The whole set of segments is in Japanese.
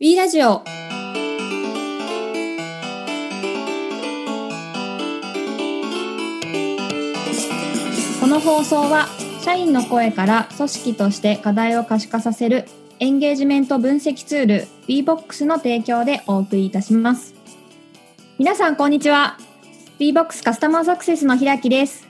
B ラジオ。この放送は社員の声から組織として課題を可視化させるエンゲージメント分析ツール BBOX の提供でお送りいたします。皆さんこんにちは。BBOX カスタマーサクセスの平木です。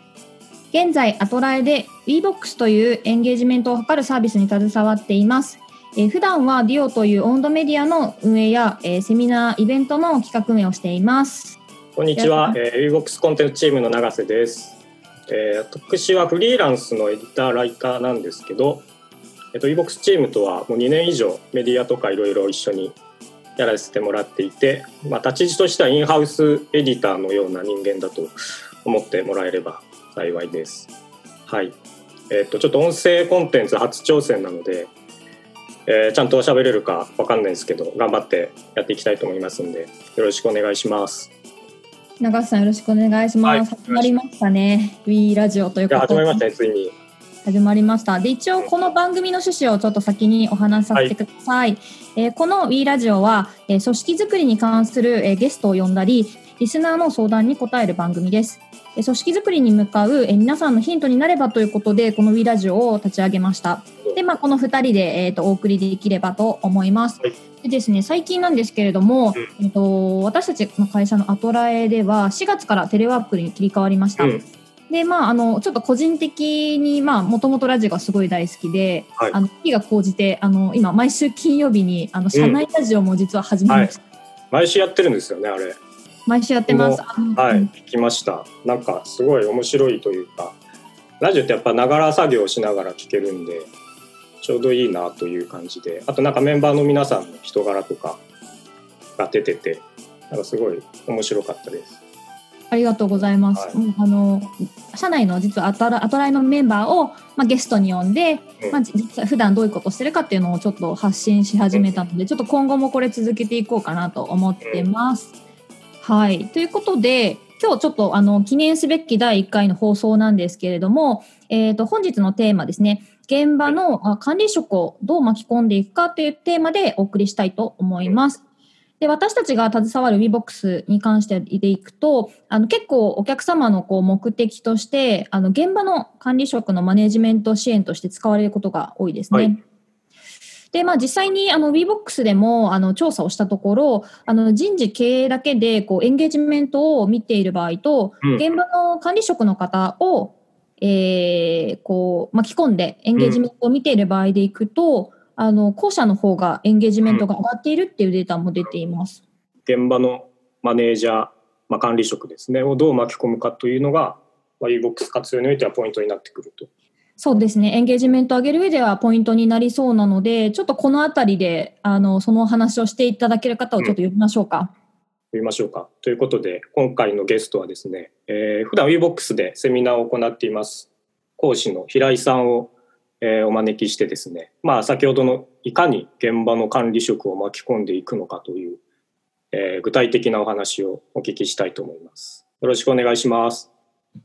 現在アトラエで BBOX というエンゲージメントを図るサービスに携わっています。えー、普段は DIO というオウンドメディアの運営や、えー、セミナー、イベントの企画運営をしています。こんにちは、えー、ウィボックスコンテンツチームの永瀬です。えー、私はフリーランスのエディター、ライターなんですけど、えっ、ー、と、ウィボックスチームとはもう2年以上メディアとかいろいろ一緒にやらせてもらっていて、まあ、立ち位置としてはインハウスエディターのような人間だと思ってもらえれば幸いです。はい。えっ、ー、と、ちょっと音声コンテンツ初挑戦なので、えー、ちゃんと喋れるかわかんないですけど頑張ってやっていきたいと思いますんでよろしくお願いします。長瀬さんよろしくお願いします、はい、始まりましたね。We ラジオということで。始まりましたねついに。始まりました。で一応この番組の趣旨をちょっと先にお話しさせてください、はい、えー、この We ラジオは、えー、組織づくりに関する、えー、ゲストを呼んだりリスナーの相談に答える番組です組織づくりに向かう皆さんのヒントになればということでこの We ラジオを立ち上げました。で、まあ、この2人で、えーと、お送りできればと思います。はい、でですね、最近なんですけれども、うん、えーと、私たちの会社のアトラエでは4月からテレワークに切り替わりました。うん。でまあ、あのちょっと個人的にもともとラジオがすごい大好きで、はい、あの日が高じてあの今毎週金曜日にあの社内ラジオも実は始めました、うんはい、毎週やってるんですよねあれ毎週やってます。はい聞きました。なんかすごい面白いというかラジオってやっぱながら作業しながら聞けるんでちょうどいいなという感じで。あとなんかメンバーの皆さんの人柄とかが出ててなんかすごい面白かったです。ありがとうございます。はい、あの社内の実はアトラアトライのメンバーを、まあ、ゲストに呼んで、うん、まあ、実は普段どういうことしてるかっていうのをちょっと発信し始めたので、うん、ちょっと今後もこれ続けていこうかなと思ってます。うん、はい。ということで今日ちょっとあの記念すべき第1回の放送なんですけれども、えー、と本日のテーマですね。現場の管理職をどう巻き込んでいくかというテーマでお送りしたいと思います。で私たちが携わる WeBox に関してでいくとあの結構お客様のこう目的としてあの現場の管理職のマネジメント支援として使われることが多いですね。はいで、まあ、実際にあの WeBox でもあの調査をしたところあの人事経営だけでこうエンゲージメントを見ている場合と、うん、現場の管理職の方をえー、こう巻き込んでエンゲージメントを見ている場合でいくと、うん、あの後者の方がエンゲージメントが上がっているっていうデータも出ています。現場のマネージャー、まあ、管理職ですねをどう巻き込むかというのが、まあ、e-box 活用においてはポイントになってくると。そうですね。エンゲージメントを上げる上ではポイントになりそうなので、ちょっとこのあたりで、あの、そのお話をしていただける方をちょっと呼びましょうか。うん呼びましょうか。ということで、今回のゲストはですね、えー、普段 WeBox でセミナーを行っています、講師の平井さんを、えー、お招きしてですね、まあ、先ほどのいかに現場の管理職を巻き込んでいくのかという、えー、具体的なお話をお聞きしたいと思います。よろしくお願いします。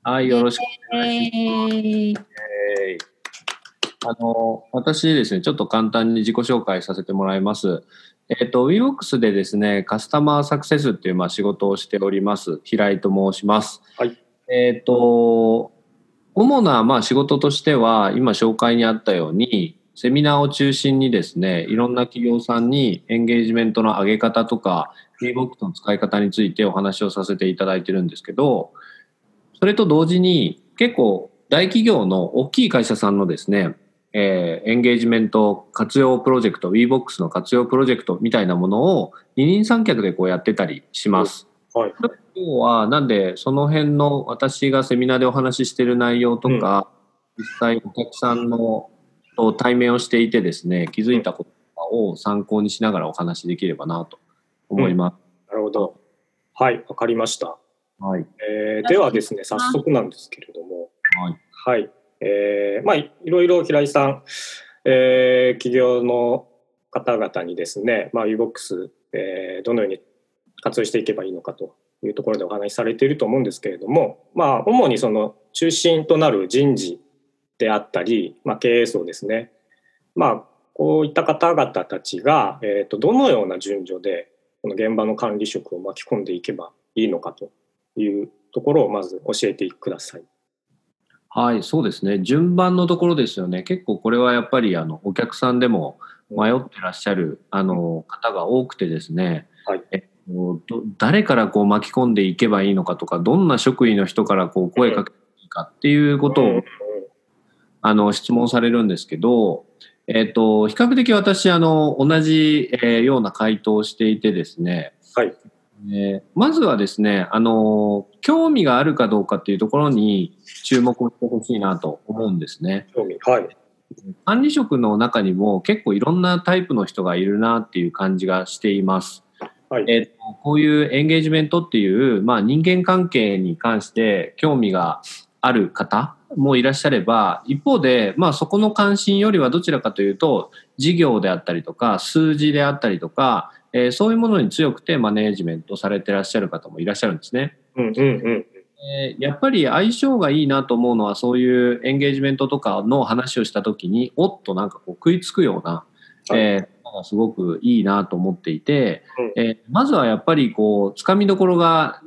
はい、よろしくお願いします。えー、あの私ですね、ちょっと簡単に自己紹介させてもらいます。えっ、ー、と、WeWorks でですね、カスタマーサクセスっていうまあ仕事をしております、平井と申します。はい。えっ、ー、と、主なまあ仕事としては、今紹介にあったように、セミナーを中心にですね、いろんな企業さんにエンゲージメントの上げ方とか、WeWorks の使い方についてお話をさせていただいてるんですけど、それと同時に結構大企業の大きい会社さんのですね、えー、エンゲージメント活用プロジェクト、WeBox の活用プロジェクトみたいなものを二人三脚でこうやってたりします。はい、今日はなんでその辺の私がセミナーでお話ししている内容とか、うん、実際お客さんのと対面をしていてですね気づいたことを参考にしながらお話しできればなと思います。うん、なるほど。はい、わかりました。はい。えー、ではですね、早速なんですけれども、はい。はい。えー、まあ、いろいろ平井さん、えー、企業の方々にですね、まあ、UBOX、えー、どのように活用していけばいいのかというところでお話しされていると思うんですけれども、まあ、主にその中心となる人事であったり、まあ、経営層ですね、まあ、こういった方々たちが、えーと、どのような順序でこの現場の管理職を巻き込んでいけばいいのかというところをまず教えてください。はい、そうですね。順番のところですよね。結構これはやっぱりあのお客さんでも迷ってらっしゃるあの方が多くてですね。はい。え誰からこう巻き込んでいけばいいのかとか、どんな職員の人からこう声かけていいかっていうことを、あの質問されるんですけど、えっ、と比較的私あの同じ、えような回答をしていてですね。はい。えまずはですね、あの興味があるかどうかっていうところに注目をしてほしいなと思うんですね。興味、はい。管理職の中にも結構いろんなタイプの人がいるなっていう感じがしています。はい、えーと、こういうエンゲージメントっていう、まあ、人間関係に関して興味がある方もいらっしゃれば一方で、まあ、そこの関心よりはどちらかというと事業であったりとか数字であったりとかえー、そういうものに強くてマネージメントされてらっしゃる方もいらっしゃるんですね。うんうんうんえー、やっぱり相性がいいなと思うのはそういうエンゲージメントとかの話をした時におっとなんかこう食いつくような、えー、がすごくいいなと思っていて、えー、まずはやっぱりこうつかみどころが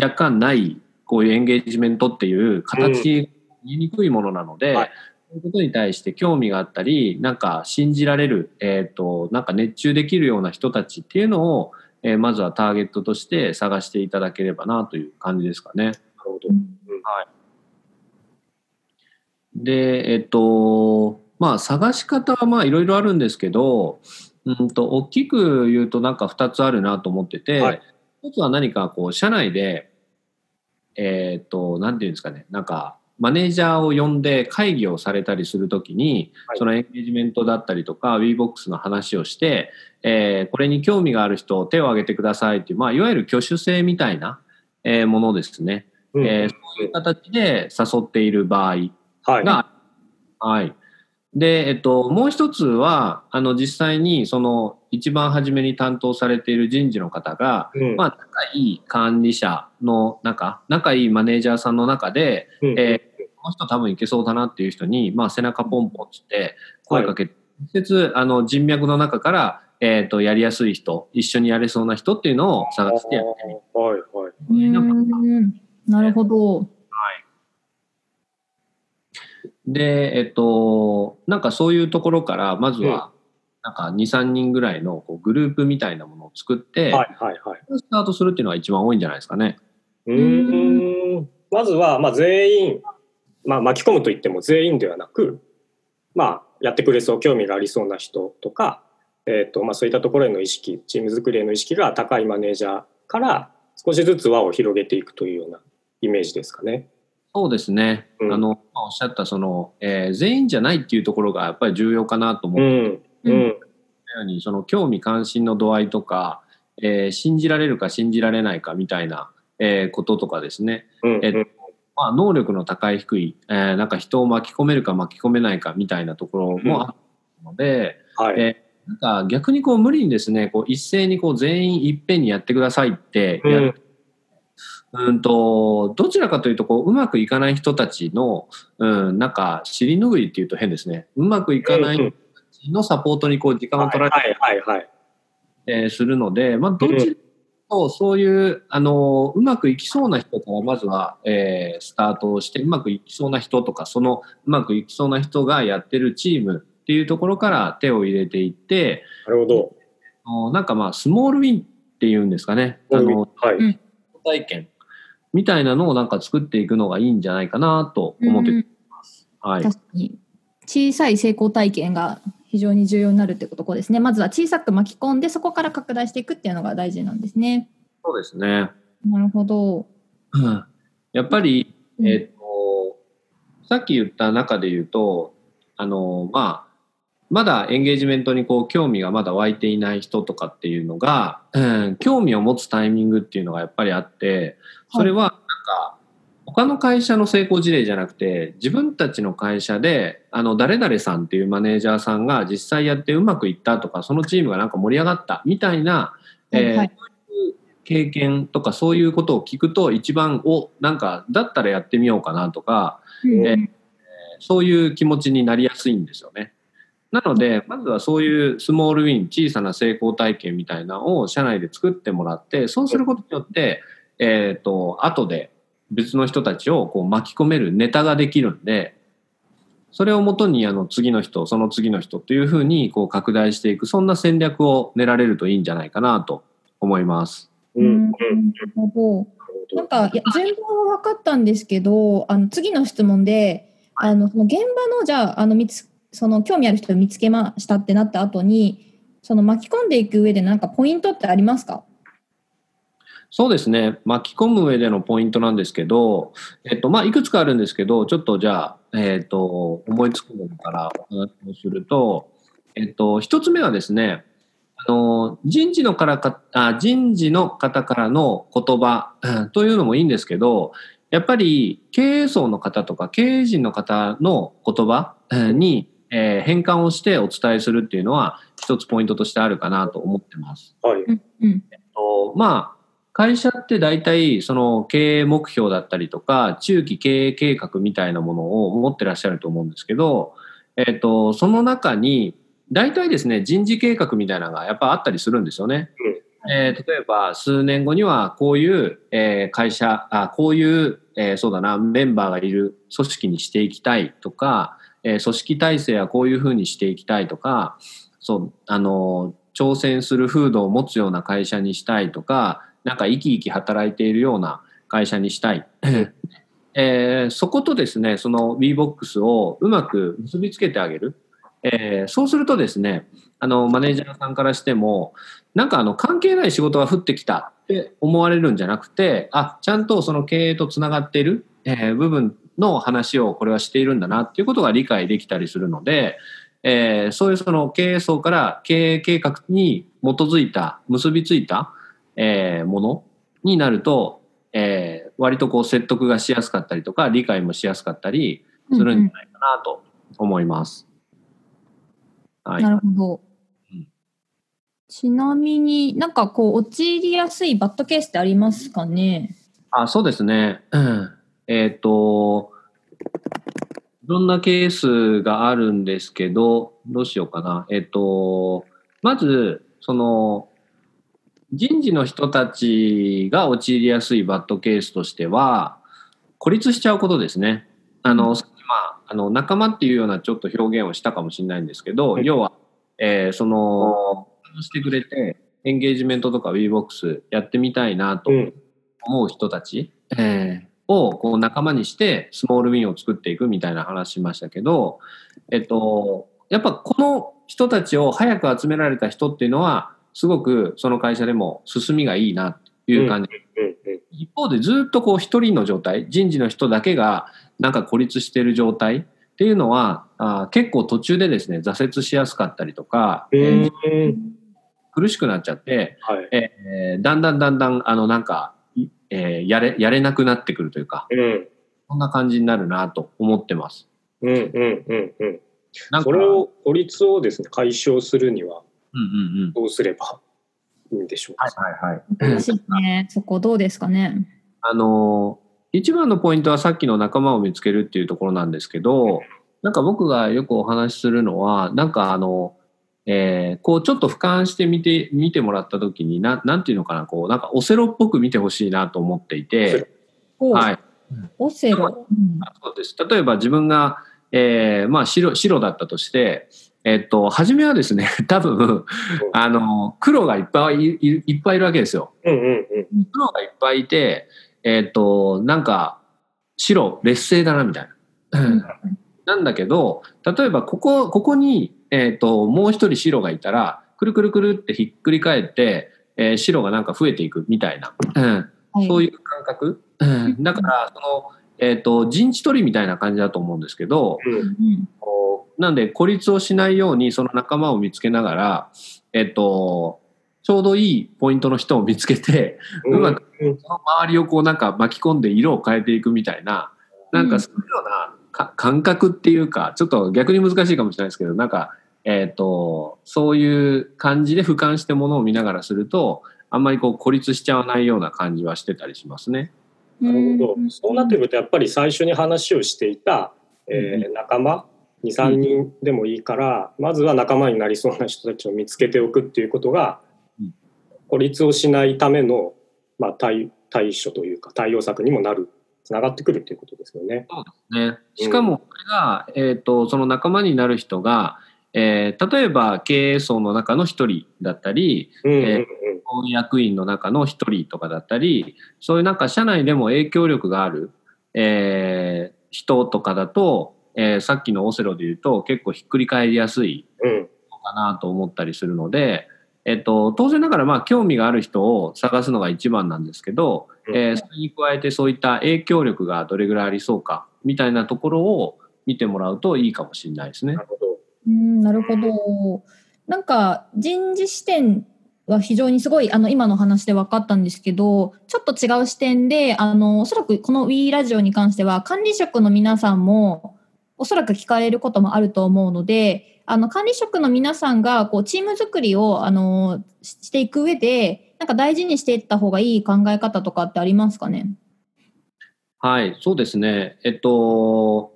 若干ないこういうエンゲージメントっていう形言いにくいものなので、はいそういうことに対して興味があったり、なんか信じられる、えっ、ー、と、なんか熱中できるような人たちっていうのを、えー、まずはターゲットとして探していただければなという感じですかね。なるほど。うん、はい。で、えっ、ー、と、まあ探し方はまあいろいろあるんですけど、うんと、大きく言うとなんか2つあるなと思ってて、はい、1つは何かこう、社内で、えっ、と、なんていうんですかね、なんか、マネージャーを呼んで会議をされたりするときに、はい、そのエンゲージメントだったりとか WeBox の話をして、えー、これに興味がある人手を挙げてくださいっていう、まあ、いわゆる挙手制みたいな、えー、ものですね、うん、えー、そういう形で誘っている場合が、はい、はい、で、えっと、もう一つは、あの、実際に、その、一番初めに担当されている人事の方が、うん、まあ、仲いい管理者の中、仲いいマネージャーさんの中で、うん、えーこの人多分いけそうだなっていう人に、まあ、背中ポンポンつって声かけて、直接あの人脈の中から、えっ、ー、と、やりやすい人、一緒にやれそうな人っていうのを探してやってみる。はいはい。なるほど。はい。で、えっと、なんかそういうところから、まずは、なんか2、3人ぐらいのこうグループみたいなものを作って、はいはいはい。スタートするっていうのが一番多いんじゃないですかね。うん。まずは、まあ、全員、まあ、巻き込むといっても全員ではなく、まあ、やってくれそう興味がありそうな人とか、えーとまあ、そういったところへの意識チーム作りへの意識が高いマネージャーから少しずつ輪を広げていくというようなイメージですかね。そうですね、うん、あのおっしゃったその、えー、全員じゃないっていうところがやっぱり重要かなと思って、うん、うん、ようにその興味関心の度合いとか、えー、信じられるか信じられないかみたいな、えー、こととかですね、うん、えーまあ、能力の高い低い、えー、なんか人を巻き込めるか巻き込めないかみたいなところもあるので、うんはい、えー、なんか逆にこう無理にですねこう一斉にこう全員いっぺんにやってくださいってやる、うん、うんとどちらかというとこううまくいかない人たちの、うん、なんか尻拭いっていうと変ですね。うまくいかない人たちのサポートにこう時間を取られて、はいはいはいえー、するので、まあ、どちらと、そういう、あの、うまくいきそうな人からまずは、えー、スタートをして、うまくいきそうな人とか、そのうまくいきそうな人がやってるチームっていうところから手を入れていって、なるほど。なんかまあ、スモールウィンっていうんですかね。あの、はい。体験みたいなのをなんか作っていくのがいいんじゃないかなと思ってます。はい。確かに。小さい成功体験が非常に重要になるってことですね。まずは小さく巻き込んで、そこから拡大していくっていうのが大事なんですね。そうですね。なるほど。やっぱり、えっ、と、さっき言った中で言うと、あの、まあ、まだエンゲージメントにこう興味がまだ湧いていない人とかっていうのが、うん、興味を持つタイミングっていうのがやっぱりあって、それはなんか他の会社の成功事例じゃなくて、自分たちの会社で、あの、誰々さんっていうマネージャーさんが実際やってうまくいったとか、そのチームがなんか盛り上がったみたいな、えー、はい、経験とかそういうことを聞くと一番、お、なんか、だったらやってみようかなとか、うん、えー、そういう気持ちになりやすいんですよね。なので、まずはそういうスモールウィン、小さな成功体験みたいなのを社内で作ってもらって、そうすることによって、えっ、ー、と、後で別の人たちをこう巻き込めるネタができるんで、それをもとにあの次の人、その次の人というふうにこう拡大していく、そんな戦略を練られるといいんじゃないかなと思います。うん、なるほど。なんか、いや全貌は分かったんですけど、あの次の質問で、あのその現場のじゃああの見つその興味ある人を見つけましたってなった後にその巻き込んでいく上で何かポイントってありますか？そうですね巻き込む上でのポイントなんですけど、えっとまあ、いくつかあるんですけどちょっとじゃあ、えっと、思いつくものからお話をすると、えっと、一つ目はですねあの人事のからかあ人事の方からの言葉というのもいいんですけどやっぱり経営層の方とか経営陣の方の言葉にえー、変換をしてお伝えするっていうのは一つポイントとしてあるかなと思ってます。はい。えっと、まあ、会社って大体その経営目標だったりとか中期経営計画みたいなものを持ってらっしゃると思うんですけど、えっと、その中に大体ですね人事計画みたいなのがやっぱあったりするんですよね。うん、えー、例えば数年後にはこういう、えー、会社あこういう、えー、そうだなメンバーがいる組織にしていきたいとかえー、組織体制はこういうふうにしていきたいとかそうあの挑戦する風土を持つような会社にしたいとかなんか生き生き働いているような会社にしたい。えー、そことですねその WeBox をうまく結びつけてあげる、えー、そうするとですねあのマネージャーさんからしてもなんかあの関係ない仕事が降ってきたって思われるんじゃなくてあちゃんとその経営とつながっている、えー、部分の話をこれはしているんだなっていうことが理解できたりするので、えー、そういうその経営層から経営計画に基づいた結びついた、えー、ものになると、えー、割とこう説得がしやすかったりとか理解もしやすかったりするんじゃないかなと思います。うんうん、はい、なるほど。ちなみになんかこう陥りやすいバッドケースってありますかね？あそうですね。うんえっ、ー、と、いろんなケースがあるんですけど、どうしようかな。えっ、ー、と、まず、その、人事の人たちが陥りやすいバッドケースとしては、孤立しちゃうことですね。あの、まあ、あの仲間っていうようなちょっと表現をしたかもしれないんですけど、はい、要は、えー、その、してくれて、エンゲージメントとか WeBox やってみたいなと思う人たち、うん、え。ーをこう仲間にしてスモールウィンを作っていくみたいな話しましたけど、えっと、やっぱこの人たちを早く集められた人っていうのはすごくその会社でも進みがいいなっていう感じ、一方でずっとこう一人の状態人事の人だけがなんか孤立してる状態っていうのはあ結構途中でですね挫折しやすかったりとか、えー、苦しくなっちゃって、はい、えー、だんだんだんだんあのなんかえー、やれ、やれなくなってくるというか、うん、そんな感じになるなと思ってます。うんうんうんうん。なんそれを、孤立をですね、解消するには、どうすればいいんでしょうか？はいはいはい。難しいね。そこどうですかね？あの、一番のポイントはさっきの仲間を見つけるっていうところなんですけど、なんか僕がよくお話しするのは、なんかあの、えー、こうちょっと俯瞰してみて見てもらった時にななんていうのかなこうなんかオセロっぽく見てほしいなと思っていて、はい、オセロ、そうです例えば自分が、えーまあ白、白だったとして、えっと、初めはですね、多分、あの、黒がいっぱいいいっぱいいるわけですよ。うんうんうん、黒がいっぱいいて、えっと、なんか、白、劣勢だな、みたいな。なんだけど、例えば、ここ、ここに、えっ、ー、と、もう一人白がいたら、くるくるくるってひっくり返って、えー、白がなんか増えていくみたいな、うん、そういう感覚。うん、だから、その、えっ、ー、と、陣地取りみたいな感じだと思うんですけど、うん、なんで孤立をしないようにその仲間を見つけながら、えっ、と、ちょうどいいポイントの人を見つけて、うまくその周りをこうなんか巻き込んで色を変えていくみたいな、なんかそういうような感覚っていうか、ちょっと逆に難しいかもしれないですけど、なんかえっ、ー、と、そういう感じで俯瞰してものを見ながらすると、あんまりこう孤立しちゃわないような感じはしてたりしますね。なるほど。そうなってくると、やっぱり最初に話をしていた、えー、仲間23人でもいいから、まずは仲間になりそうな人たちを見つけておくっていうことが、孤立をしないための、まあ、対対処というか対応策にもなるつながってくるということですよね。そうですね。しかもこれが、うん、えーと、その仲間になる人が、えー、例えば経営層の中の一人だったり、うんうんうん、えー、役員の中の一人とかだったりそういうなんか社内でも影響力がある、えー、人とかだと、えー、さっきのオセロで言うと結構ひっくり返りやすいのかなと思ったりするので。うんえっと、当然ながらまあ興味がある人を探すのが一番なんですけど、うん、えー、それに加えてそういった影響力がどれぐらいありそうかみたいなところを見てもらうといいかもしれないですね。なるほど。うんなるほど。なんか人事視点は非常にすごいあの今の話で分かったんですけどちょっと違う視点であのおそらくこの WE ラジオに関しては管理職の皆さんもおそらく聞かれることもあると思うのであの管理職の皆さんがこうチーム作りをあのしていく上でなんか大事にしていった方がいい考え方とかってありますかね？はいそうですねえっと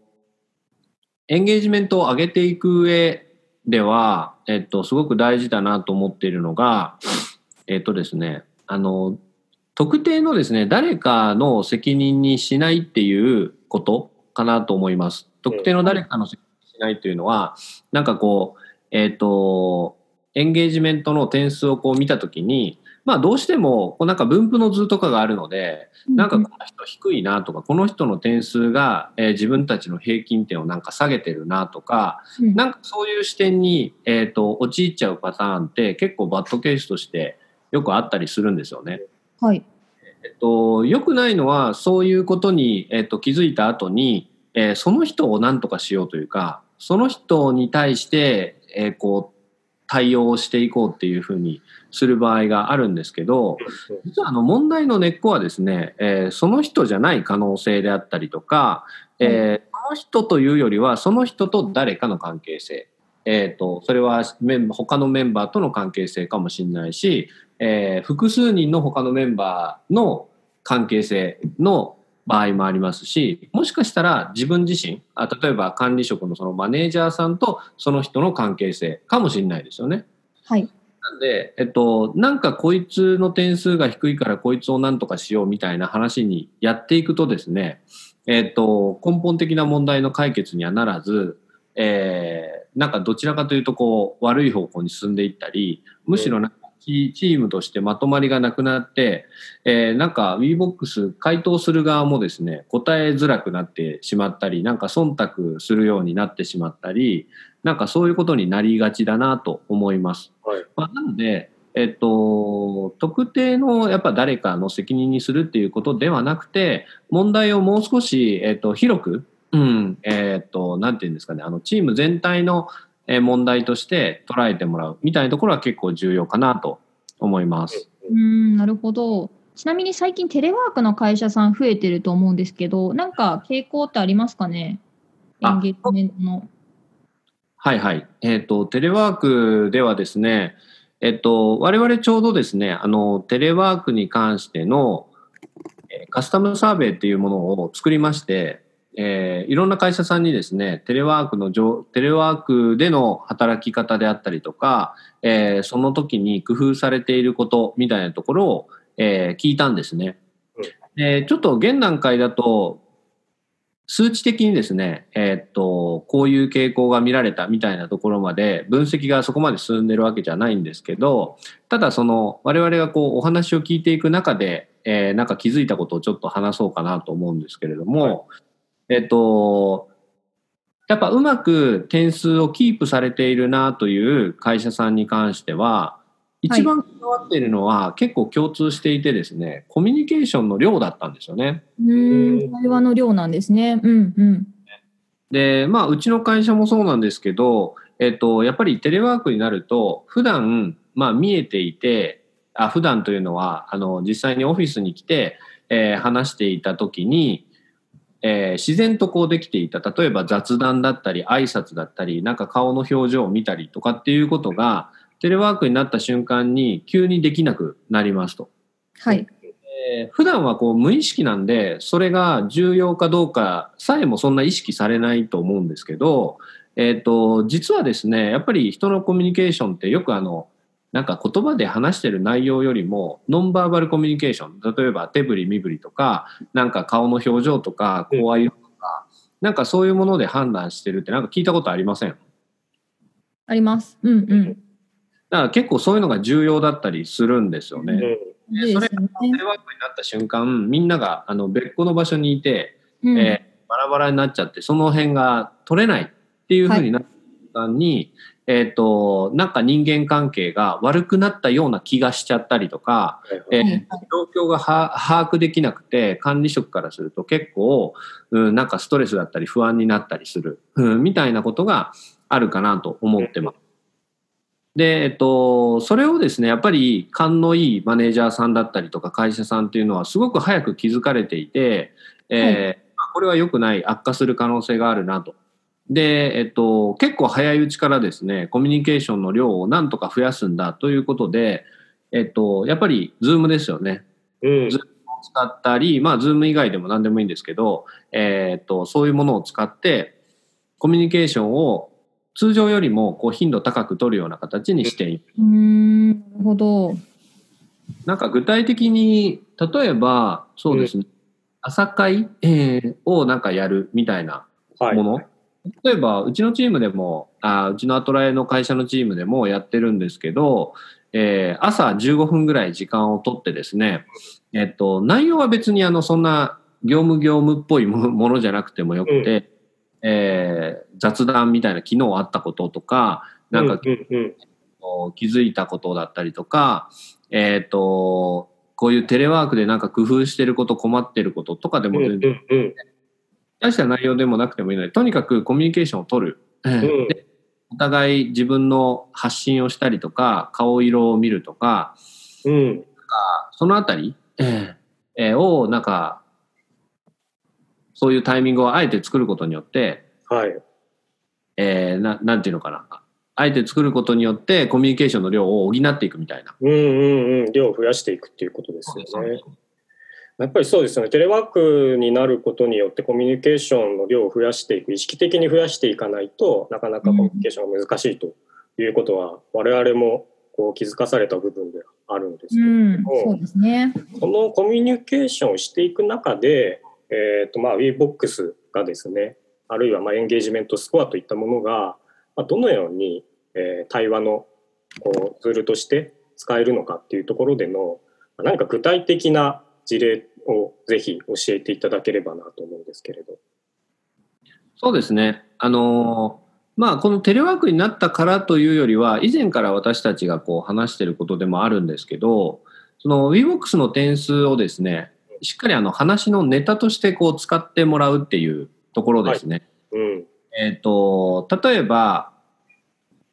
エンゲージメントを上げていく上では、えっと、すごく大事だなと思っているのが、えっとですね、あの、特定のですね、誰かの責任にしないっていうことかなと思います。特定の誰かの責しないというのは、なんかこう、えっ、ー、と、エンゲージメントの点数をこう見たときに、まあどうしても、こうなんか分布の図とかがあるので、なんかこの人低いなとか、この人の点数が、えー、自分たちの平均点をなんか下げてるなとか、なんかそういう視点に、えっ、ー、と、陥っちゃうパターンって結構バッドケースとしてよくあったりするんですよね。はい。えっと、良くないのは、そういうことに、えっと、気づいた後に、えー、その人を何とかしようというか、その人に対して、えー、こう、対応していこうっていうふうにする場合があるんですけど、実はあの問題の根っこはですね、えー、その人じゃない可能性であったりとか、えー、その人というよりは、その人と誰かの関係性。えっ、ー、と、それはメン他のメンバーとの関係性かもしれないし、えー、複数人の他のメンバーの関係性の場合もありますし、もしかしたら自分自身、あ例えば管理職のそのマネージャーさんとその人の関係性かもしれないですよね。はい。なんで、えっと、なんかこいつの点数が低いからこいつをなんとかしようみたいな話にやっていくとですね、えっと、根本的な問題の解決にはならず、えー、なんかどちらかというとこう悪い方向に進んでいったり、むしろなんかチームとしてまとまりがなくなって、えー、なんか WeBox 回答する側もですね、答えづらくなってしまったり、なんか忖度するようになってしまったり、なんかそういうことになりがちだなと思います。はい、まあ、なので、えっと、特定のやっぱ誰かの責任にするっていうことではなくて、問題をもう少し、えっと、広く、うん、えっと、なんていうんですかね、あの、チーム全体の問題として捉えてもらうみたいなところは結構重要かなと思います。うんなるほど。ちなみに最近テレワークの会社さん増えてると思うんですけど、なんか傾向ってありますかね？エンゲージメントの。はいはい。えっ、ー、と、テレワークではですね、えっ、ー、と、我々ちょうどですね、あの、テレワークに関してのカスタムサーベイっていうものを作りまして、えー、いろんな会社さんにですね、テレワークのテレワークでの働き方であったりとか、えー、その時に工夫されていることみたいなところを、えー、聞いたんですね。で、ちょっと現段階だと、数値的にですね、えー、っと、こういう傾向が見られたみたいなところまで分析がそこまで進んでるわけじゃないんですけど、ただその我々がこうお話を聞いていく中で、えー、なんか気づいたことをちょっと話そうかなと思うんですけれども、はいえっと、やっぱうまく点数をキープされているなという会社さんに関しては、一番関わっているのは結構共通していてですね、コミュニケーションの量だったんですよね。うん、会話の量なんですね。うんうん。で、まあ、うちの会社もそうなんですけど、えっと、やっぱりテレワークになると、普段、まあ、見えていて、あ普段というのは、あの、実際にオフィスに来て、えー、話していた時に、えー、自然とこうできていた例えば雑談だったり挨拶だったりなんか顔の表情を見たりとかっていうことがテレワークになった瞬間に急にできなくなりますと。はい、えー、普段はこう無意識なんでそれが重要かどうかさえもそんな意識されないと思うんですけど、えっ、ー、と、実はですね、やっぱり人のコミュニケーションってよくあの、なんか言葉で話してる内容よりもノンバーバルコミュニケーション例えば手振り身振りとかなんか顔の表情とか声色とか、うん、なんかそういうもので判断してるってなんか聞いたことありません？あります。うんうん。だから結構そういうのが重要だったりするんですよね。うん、それがテレワークになった瞬間みんながあの別個の場所にいて、うん、えー、バラバラになっちゃってその辺が取れないっていうふうになった瞬間に、えっ、ー、と、なんか人間関係が悪くなったような気がしちゃったりとか、えー、状況が把握できなくて、管理職からすると結構、うん、なんかストレスだったり不安になったりする、うん、みたいなことがあるかなと思ってます。で、えっと、それをですね、やっぱり勘のいいマネージャーさんだったりとか会社さんっていうのはすごく早く気づかれていて、えー、これは良くない悪化する可能性があるなとで、えっと、結構早いうちからですね、コミュニケーションの量をなんとか増やすんだということで、えっと、やっぱり、 Zoom ですよね。うん。 Zoom を使ったり、まあ、 Zoom 以外でも何でもいいんですけど、えっと、そういうものを使って、コミュニケーションを通常よりもこう頻度高く取るような形にしていく。うん、なるほど。なんか具体的に、例えば、そうですね、うん、朝会、えー、をなんかやるみたいなもの。はい例えば、うちのチームでも、あうちのアトラエの会社のチームでもやってるんですけど、えー、朝15分ぐらい時間をとってですね、えっと、内容は別にあの、そんな業務業務っぽいものじゃなくてもよくて、うん、えー、雑談みたいな昨日あったこととか、なんか、うんうんうん、気づいたことだったりとか、えっ、ー、と、こういうテレワークでなんか工夫してること困ってることとかでも全然、うんうんうん大した内容でもなくてもいいので、とにかくコミュニケーションを取る。うん、でお互い自分の発信をしたりとか、顔色を見るとか、うん、そのあたり、えー、を、なんか、そういうタイミングをあえて作ることによって、はい。えー、ななんていうのかな。あえて作ることによってコミュニケーションの量を補っていくみたいな。うんうんうん。量を増やしていくっていうことですよね。やっぱりそうですよね。テレワークになることによってコミュニケーションの量を増やしていく、意識的に増やしていかないとなかなかコミュニケーションが難しいということは、我々もこう気づかされた部分であるんですけども、うん、そうですね。このコミュニケーションをしていく中で、えっ、ー、とまあ WeBox がですね、あるいはまあエンゲージメントスコアといったものが、まあ、どのように、えー、対話のこうツールとして使えるのかっていうところでの何か具体的な事例をぜひ教えていただければなと思うんですけれど。そうですね。あのまあ、このテレワークになったからというよりは、以前から私たちがこう話していることでもあるんですけど、その WeBox の点数をですね、しっかりあの話のネタとしてこう使ってもらうっていうところですね。はい、うん、えっ、ー、と、例えば、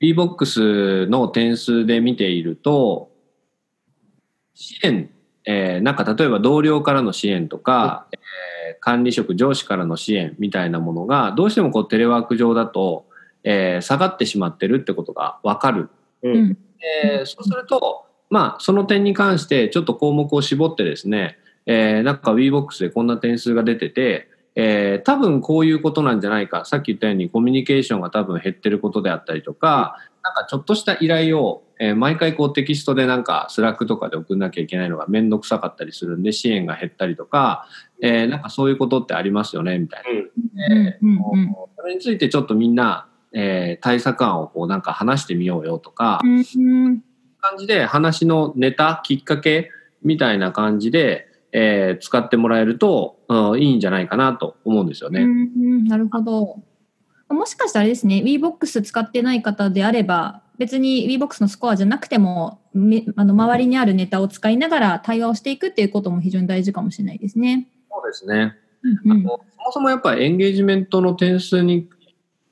WeBox の点数で見ていると、支援えー、なんか例えば同僚からの支援とか、えー、管理職上司からの支援みたいなものがどうしてもこうテレワーク上だと、えー、下がってしまってるってことが分かる。うん、えー、そうすると、まあ、その点に関してちょっと項目を絞ってですね、えー、なんか Wevox でこんな点数が出てて、えー、多分こういうことなんじゃないか。さっき言ったようにコミュニケーションが多分減ってることであったりとか、なんかちょっとした依頼を、えー、毎回こうテキストでなんか Slack とかで送んなきゃいけないのが面倒くさかったりするんで支援が減ったりとか、えー、なんかそういうことってありますよねみたいな。えそれについてちょっとみんな、えー、対策案をこうなんか話してみようよとか、感じで話のネタきっかけみたいな感じで、えー、使ってもらえると、うん、いいんじゃないかなと思うんですよね。なるほど。もしかしたらあれですね、WeBox 使ってない方であれば、別に WeBox のスコアじゃなくても、あの周りにあるネタを使いながら対話をしていくっていうことも非常に大事かもしれないですね。そうですね。うんうん、そもそもやっぱりエンゲージメントの点数に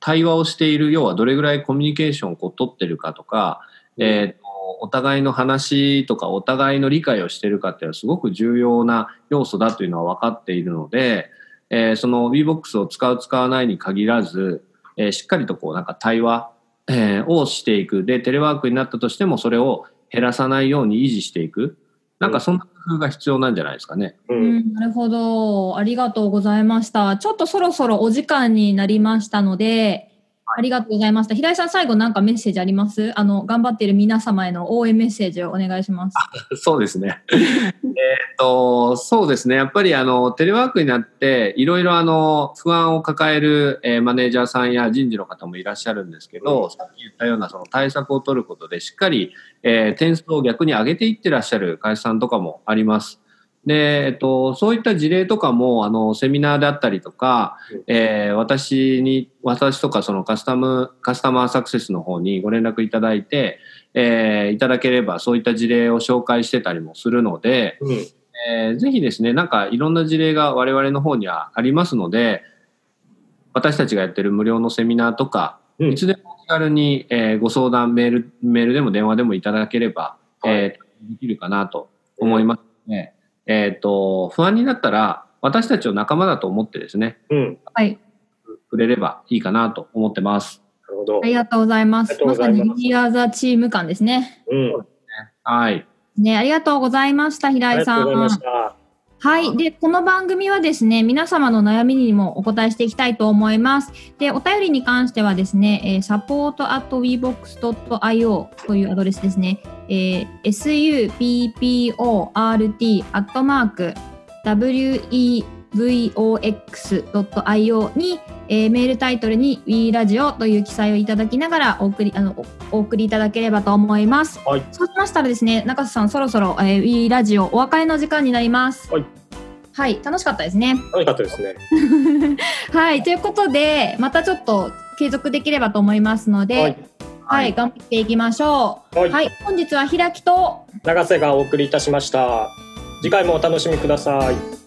対話をしている、要はどれぐらいコミュニケーションをこう取ってるかとか、うん、えーと、お互いの話とかお互いの理解をしているかっていうのはすごく重要な要素だというのは分かっているので、えー、その WeBox を使う使わないに限らず、えー、しっかりとこうなんか対話、えー、をしていく。で、テレワークになったとしてもそれを減らさないように維持していく。なんかそんな工夫が必要なんじゃないですかね。うん、なるほど。ありがとうございました。ちょっとそろそろお時間になりましたので、ありがとうございました。平井さん、最後なんかメッセージあります？あの、頑張っている皆様への応援メッセージをお願いします。そうですね。えっと、そうですね。やっぱりあの、テレワークになって、いろいろあの、不安を抱える、えー、マネージャーさんや人事の方もいらっしゃるんですけど、うん、さっき言ったようなその対策を取ることで、しっかり、えー、点数を逆に上げていってらっしゃる会社さんとかもあります。で、えっと、そういった事例とかも、あの、セミナーであったりとか、えー、私に、私とかそのカスタム、カスタマーサクセスの方にご連絡いただいて、えー、いただければそういった事例を紹介してたりもするので、うん、えー、ぜひですね、なんかいろんな事例が我々の方にはありますので、私たちがやってる無料のセミナーとか、うん、いつでも気軽に、えー、ご相談メール、メールでも電話でもいただければ、はい、えー、できるかなと思いますね。えっ、ー、と、不安になったら、私たちを仲間だと思ってですね、うん、はい。くれればいいかなと思ってます。なるほど。ありがとうございます。まさにリアザチーム感ですね。うん。はい。ね、ありがとうございました、平井さん。ありがとうございました。はい。で、この番組はですね、皆様の悩みにもお答えしていきたいと思います。で、お便りに関してはですね、えー、support at webox.io というアドレスですね、えー、support アットマーク wevox.io に、えー、メールタイトルに We ラジオという記載をいただきながらお送りあのお送りいただければと思います。はい、そうしましたらですね、中瀬さんそろそろ、えー、We ラジオお別れの時間になります。はい。はい、楽しかったですね。楽しかったですね。はい、ということで、またちょっと継続できればと思いますので、はい、はい、頑張っていきましょう。はい、はい、本日は開きと永瀬がお送りいたしました。次回もお楽しみください。